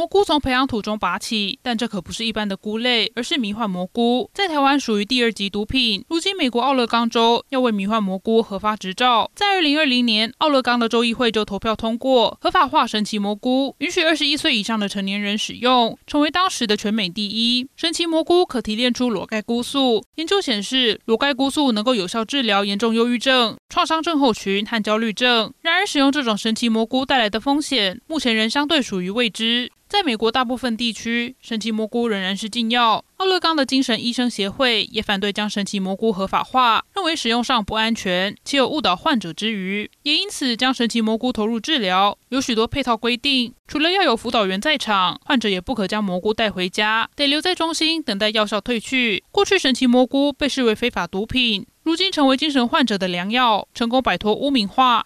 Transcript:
蘑菇从培养土中拔起，但这可不是一般的菇类，而是迷幻蘑菇，在台湾属于第二级毒品。如今，美国奥勒冈州要为迷幻蘑菇核发执照，在二零二零年，奥勒冈的州议会就投票通过合法化神奇蘑菇，允许二十一岁以上的成年人使用，成为当时的全美第一。神奇蘑菇可提炼出裸盖菇素，研究显示，裸盖菇素能够有效治疗严重忧郁症、创伤症候群和焦虑症。然而，使用这种神奇蘑菇带来的风险，目前仍相对属于未知。在美国大部分地区，神奇蘑菇仍然是禁药。奥勒冈的精神医生协会也反对将神奇蘑菇合法化，认为使用上不安全，且有误导患者之余，也因此将神奇蘑菇投入治疗。有许多配套规定，除了要有辅导员在场，患者也不可将蘑菇带回家，得留在中心等待药效退去。过去神奇蘑菇被视为非法毒品。如今成为精神患者的良药，成功摆脱污名化，